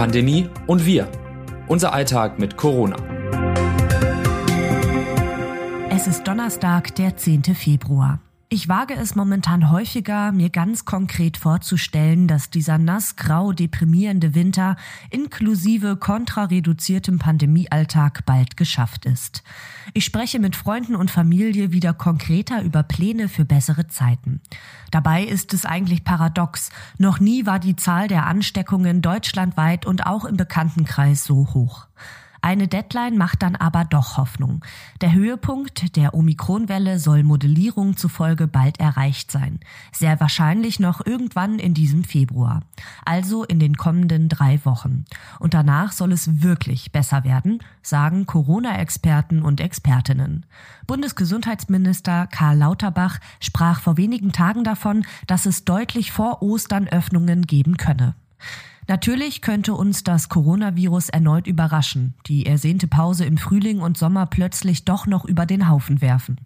Pandemie und wir. Unser Alltag mit Corona. Es ist Donnerstag, der 10. Februar. Ich wage es momentan häufiger, mir ganz konkret vorzustellen, dass dieser nass-grau deprimierende Winter inklusive kontrareduziertem Pandemiealltag bald geschafft ist. Ich spreche mit Freunden und Familie wieder konkreter über Pläne für bessere Zeiten. Dabei ist es eigentlich paradox. Noch nie war die Zahl der Ansteckungen deutschlandweit und auch im Bekanntenkreis so hoch. Eine Deadline macht dann aber doch Hoffnung. Der Höhepunkt der Omikronwelle soll Modellierung zufolge bald erreicht sein. Sehr wahrscheinlich noch irgendwann in diesem Februar. Also in den kommenden drei Wochen. Und danach soll es wirklich besser werden, sagen Corona-Experten und Expertinnen. Bundesgesundheitsminister Karl Lauterbach sprach vor wenigen Tagen davon, dass es deutlich vor Ostern Öffnungen geben könne. Natürlich könnte uns das Coronavirus erneut überraschen, die ersehnte Pause im Frühling und Sommer plötzlich doch noch über den Haufen werfen.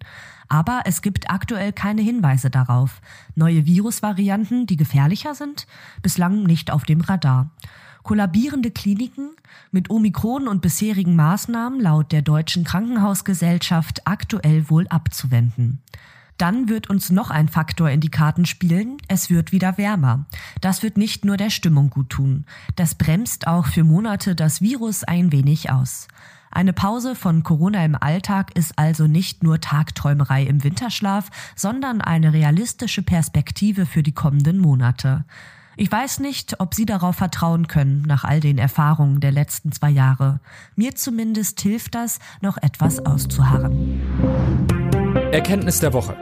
Aber es gibt aktuell keine Hinweise darauf. Neue Virusvarianten, die gefährlicher sind, bislang nicht auf dem Radar. Kollabierende Kliniken mit Omikron und bisherigen Maßnahmen laut der Deutschen Krankenhausgesellschaft aktuell wohl abzuwenden. Dann wird uns noch ein Faktor in die Karten spielen. Es wird wieder wärmer. Das wird nicht nur der Stimmung gut tun. Das bremst auch für Monate das Virus ein wenig aus. Eine Pause von Corona im Alltag ist also nicht nur Tagträumerei im Winterschlaf, sondern eine realistische Perspektive für die kommenden Monate. Ich weiß nicht, ob Sie darauf vertrauen können nach all den Erfahrungen der letzten zwei Jahre. Mir zumindest hilft das, noch etwas auszuharren. Erkenntnis der Woche.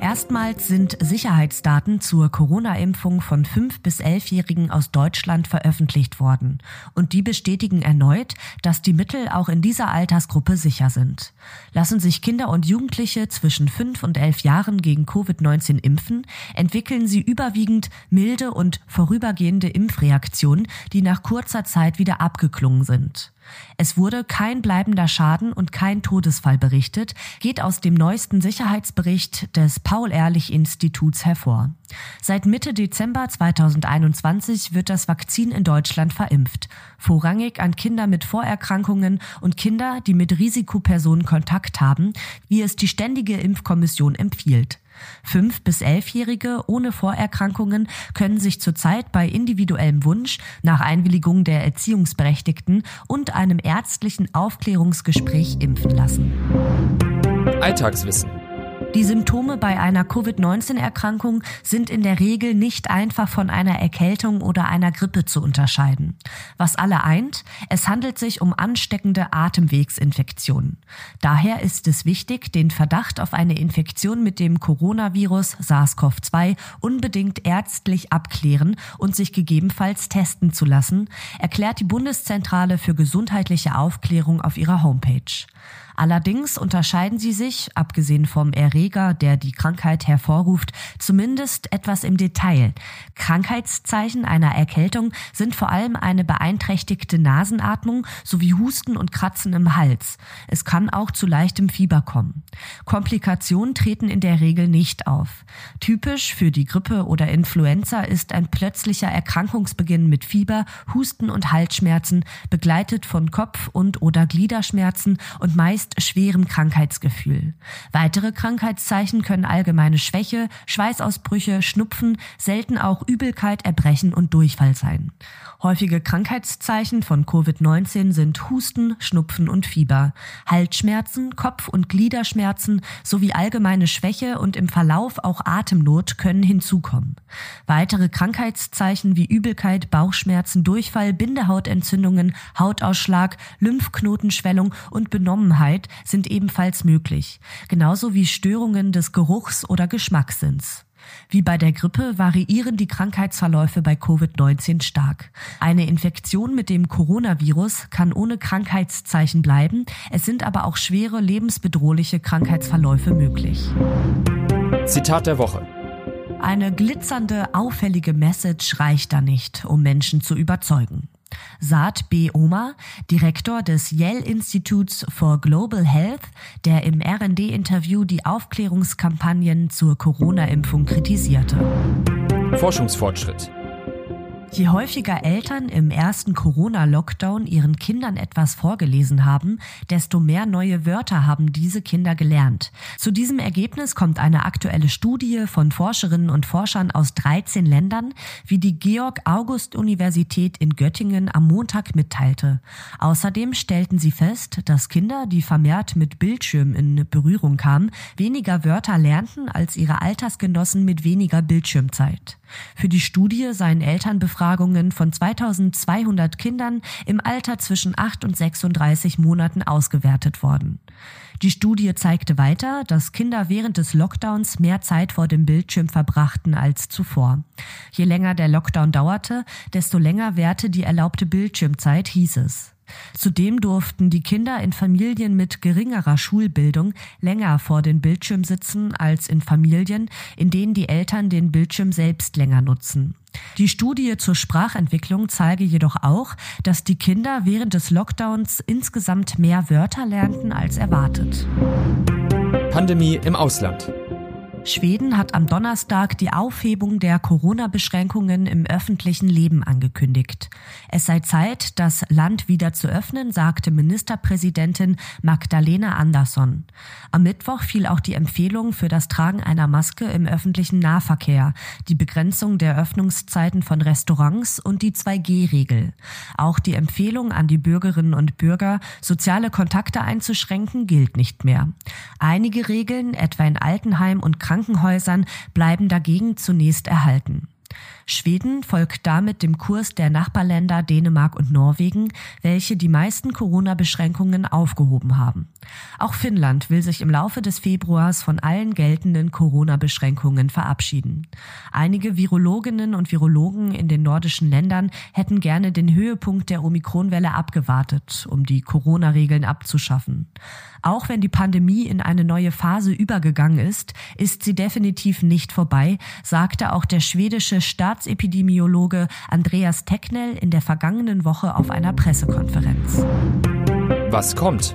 Erstmals sind Sicherheitsdaten zur Corona-Impfung von 5- bis 11-Jährigen aus Deutschland veröffentlicht worden. Und die bestätigen erneut, dass die Mittel auch in dieser Altersgruppe sicher sind. Lassen sich Kinder und Jugendliche zwischen 5 und 11 Jahren gegen Covid-19 impfen, entwickeln sie überwiegend milde und vorübergehende Impfreaktionen, die nach kurzer Zeit wieder abgeklungen sind. Es wurde kein bleibender Schaden und kein Todesfall berichtet, geht aus dem neuesten Sicherheitsbericht des Paul-Ehrlich-Instituts hervor. Seit Mitte Dezember 2021 wird das Vakzin in Deutschland verimpft, vorrangig an Kinder mit Vorerkrankungen und Kinder, die mit Risikopersonen Kontakt haben, wie es die Ständige Impfkommission empfiehlt. Fünf- bis elfjährige ohne Vorerkrankungen können sich zurzeit bei individuellem Wunsch nach Einwilligung der Erziehungsberechtigten und einem ärztlichen Aufklärungsgespräch impfen lassen. Alltagswissen. Die Symptome bei einer Covid-19-Erkrankung sind in der Regel nicht einfach von einer Erkältung oder einer Grippe zu unterscheiden. Was alle eint, es handelt sich um ansteckende Atemwegsinfektionen. Daher ist es wichtig, den Verdacht auf eine Infektion mit dem Coronavirus SARS-CoV-2 unbedingt ärztlich abklären und sich gegebenenfalls testen zu lassen, erklärt die Bundeszentrale für gesundheitliche Aufklärung auf ihrer Homepage. Allerdings unterscheiden sie sich, abgesehen vom Erreger, der die Krankheit hervorruft, zumindest etwas im Detail. Krankheitszeichen einer Erkältung sind vor allem eine beeinträchtigte Nasenatmung sowie Husten und Kratzen im Hals. Es kann auch zu leichtem Fieber kommen. Komplikationen treten in der Regel nicht auf. Typisch für die Grippe oder Influenza ist ein plötzlicher Erkrankungsbeginn mit Fieber, Husten und Halsschmerzen, begleitet von Kopf- und oder Gliederschmerzen und meist meist schwerem Krankheitsgefühl. Weitere Krankheitszeichen können allgemeine Schwäche, Schweißausbrüche, Schnupfen, selten auch Übelkeit, Erbrechen und Durchfall sein. Häufige Krankheitszeichen von Covid-19 sind Husten, Schnupfen und Fieber, Halsschmerzen, Kopf- und Gliederschmerzen sowie allgemeine Schwäche und im Verlauf auch Atemnot können hinzukommen. Weitere Krankheitszeichen wie Übelkeit, Bauchschmerzen, Durchfall, Bindehautentzündungen, Hautausschlag, Lymphknotenschwellung und Benommenheit Übelkeit sind ebenfalls möglich, genauso wie Störungen des Geruchs oder Geschmackssinns. Wie bei der Grippe variieren die Krankheitsverläufe bei Covid-19 stark. Eine Infektion mit dem Coronavirus kann ohne Krankheitszeichen bleiben, es sind aber auch schwere lebensbedrohliche Krankheitsverläufe möglich. Zitat der Woche. Eine glitzernde, auffällige Message reicht da nicht, um Menschen zu überzeugen. Saad B. Omar, Direktor des Yale Institutes for Global Health, der im RD-Interview die Aufklärungskampagnen zur Corona-Impfung kritisierte. Forschungsfortschritt. Je häufiger Eltern im ersten Corona-Lockdown ihren Kindern etwas vorgelesen haben, desto mehr neue Wörter haben diese Kinder gelernt. Zu diesem Ergebnis kommt eine aktuelle Studie von Forscherinnen und Forschern aus 13 Ländern, wie die Georg-August-Universität in Göttingen am Montag mitteilte. Außerdem stellten sie fest, dass Kinder, die vermehrt mit Bildschirm in Berührung kamen, weniger Wörter lernten als ihre Altersgenossen mit weniger Bildschirmzeit. Für die Studie seien Elternbefragungen von 2200 Kindern im Alter zwischen 8 und 36 Monaten ausgewertet worden. Die Studie zeigte weiter, dass Kinder während des Lockdowns mehr Zeit vor dem Bildschirm verbrachten als zuvor. Je länger der Lockdown dauerte, desto länger währte die erlaubte Bildschirmzeit, hieß es. Zudem durften die Kinder in Familien mit geringerer Schulbildung länger vor den Bildschirm sitzen als in Familien, in denen die Eltern den Bildschirm selbst länger nutzen. Die Studie zur Sprachentwicklung zeige jedoch auch, dass die Kinder während des Lockdowns insgesamt mehr Wörter lernten als erwartet. Pandemie im Ausland. Schweden hat am Donnerstag die Aufhebung der Corona-Beschränkungen im öffentlichen Leben angekündigt. Es sei Zeit, das Land wieder zu öffnen, sagte Ministerpräsidentin Magdalena Andersson. Am Mittwoch fiel auch die Empfehlung für das Tragen einer Maske im öffentlichen Nahverkehr, die Begrenzung der Öffnungszeiten von Restaurants und die 2G-Regel. Auch die Empfehlung an die Bürgerinnen und Bürger, soziale Kontakte einzuschränken, gilt nicht mehr. Einige Regeln, etwa in Altenheim und Krankenhäusern bleiben dagegen zunächst erhalten. Schweden folgt damit dem Kurs der Nachbarländer Dänemark und Norwegen, welche die meisten Corona-Beschränkungen aufgehoben haben. Auch Finnland will sich im Laufe des Februars von allen geltenden Corona-Beschränkungen verabschieden. Einige Virologinnen und Virologen in den nordischen Ländern hätten gerne den Höhepunkt der Omikronwelle abgewartet, um die Corona-Regeln abzuschaffen. Auch wenn die Pandemie in eine neue Phase übergegangen ist, ist sie definitiv nicht vorbei, sagte auch der schwedische Staatsepidemiologe Andreas Tecknell in der vergangenen Woche auf einer Pressekonferenz. Was kommt?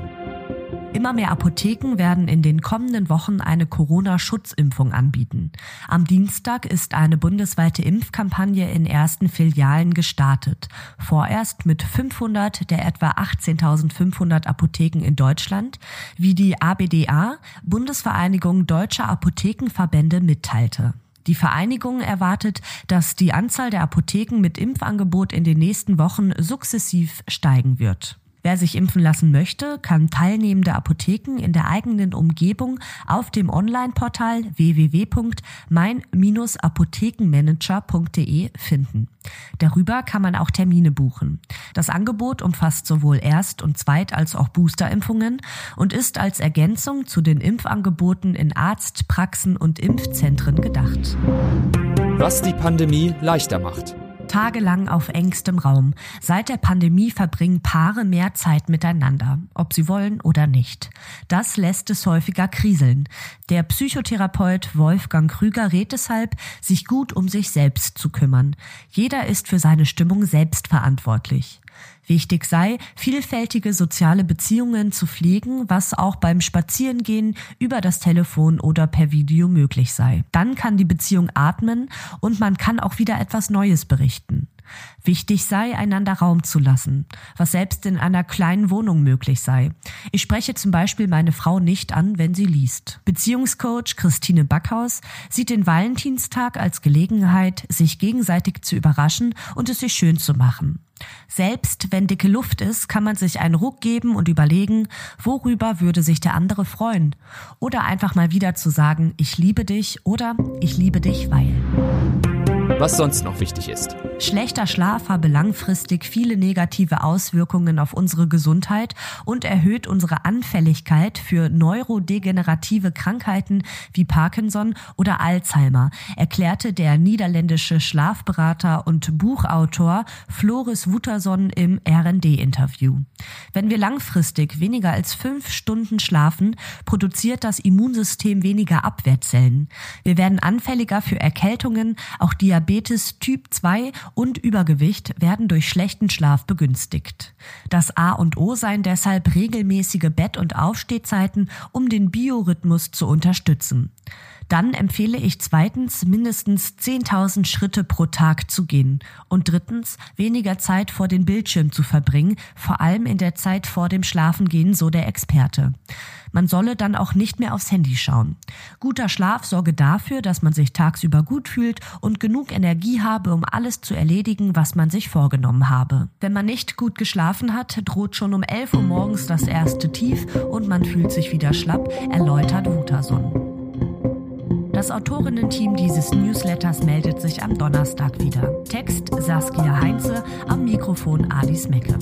Immer mehr Apotheken werden in den kommenden Wochen eine Corona-Schutzimpfung anbieten. Am Dienstag ist eine bundesweite Impfkampagne in ersten Filialen gestartet. Vorerst mit 500 der etwa 18.500 Apotheken in Deutschland, wie die ABDA, Bundesvereinigung Deutscher Apothekenverbände, mitteilte. Die Vereinigung erwartet, dass die Anzahl der Apotheken mit Impfangebot in den nächsten Wochen sukzessiv steigen wird. Wer sich impfen lassen möchte, kann teilnehmende Apotheken in der eigenen Umgebung auf dem Online-Portal www.mein-apothekenmanager.de finden. Darüber kann man auch Termine buchen. Das Angebot umfasst sowohl Erst- und Zweit- als auch Boosterimpfungen und ist als Ergänzung zu den Impfangeboten in Arzt-, Praxen und Impfzentren gedacht. Was die Pandemie leichter macht tagelang auf engstem Raum. Seit der Pandemie verbringen Paare mehr Zeit miteinander, ob sie wollen oder nicht. Das lässt es häufiger kriseln. Der Psychotherapeut Wolfgang Krüger rät deshalb, sich gut um sich selbst zu kümmern. Jeder ist für seine Stimmung selbst verantwortlich. Wichtig sei, vielfältige soziale Beziehungen zu pflegen, was auch beim Spazierengehen über das Telefon oder per Video möglich sei. Dann kann die Beziehung atmen und man kann auch wieder etwas Neues berichten. Wichtig sei, einander Raum zu lassen, was selbst in einer kleinen Wohnung möglich sei. Ich spreche zum Beispiel meine Frau nicht an, wenn sie liest. Beziehungscoach Christine Backhaus sieht den Valentinstag als Gelegenheit, sich gegenseitig zu überraschen und es sich schön zu machen. Selbst wenn dicke Luft ist, kann man sich einen Ruck geben und überlegen, worüber würde sich der andere freuen. Oder einfach mal wieder zu sagen, ich liebe dich oder ich liebe dich, weil. Was sonst noch wichtig ist. Schlechter Schlaf habe langfristig viele negative Auswirkungen auf unsere Gesundheit und erhöht unsere Anfälligkeit für neurodegenerative Krankheiten wie Parkinson oder Alzheimer, erklärte der niederländische Schlafberater und Buchautor Floris Wutterson im RD-Interview. Wenn wir langfristig weniger als fünf Stunden schlafen, produziert das Immunsystem weniger Abwehrzellen. Wir werden anfälliger für Erkältungen, auch Diabetes Typ 2 und Übergewicht werden durch schlechten Schlaf begünstigt. Das A und O seien deshalb regelmäßige Bett- und Aufstehzeiten, um den Biorhythmus zu unterstützen. Dann empfehle ich zweitens, mindestens 10.000 Schritte pro Tag zu gehen. Und drittens, weniger Zeit vor den Bildschirm zu verbringen, vor allem in der Zeit vor dem Schlafengehen, so der Experte. Man solle dann auch nicht mehr aufs Handy schauen. Guter Schlaf sorge dafür, dass man sich tagsüber gut fühlt und genug Energie habe, um alles zu erledigen, was man sich vorgenommen habe. Wenn man nicht gut geschlafen hat, droht schon um 11 Uhr morgens das erste Tief und man fühlt sich wieder schlapp, erläutert Wutason. Das Autorinnen-Team dieses Newsletters meldet sich am Donnerstag wieder. Text Saskia Heinze, am Mikrofon Alice Mecke.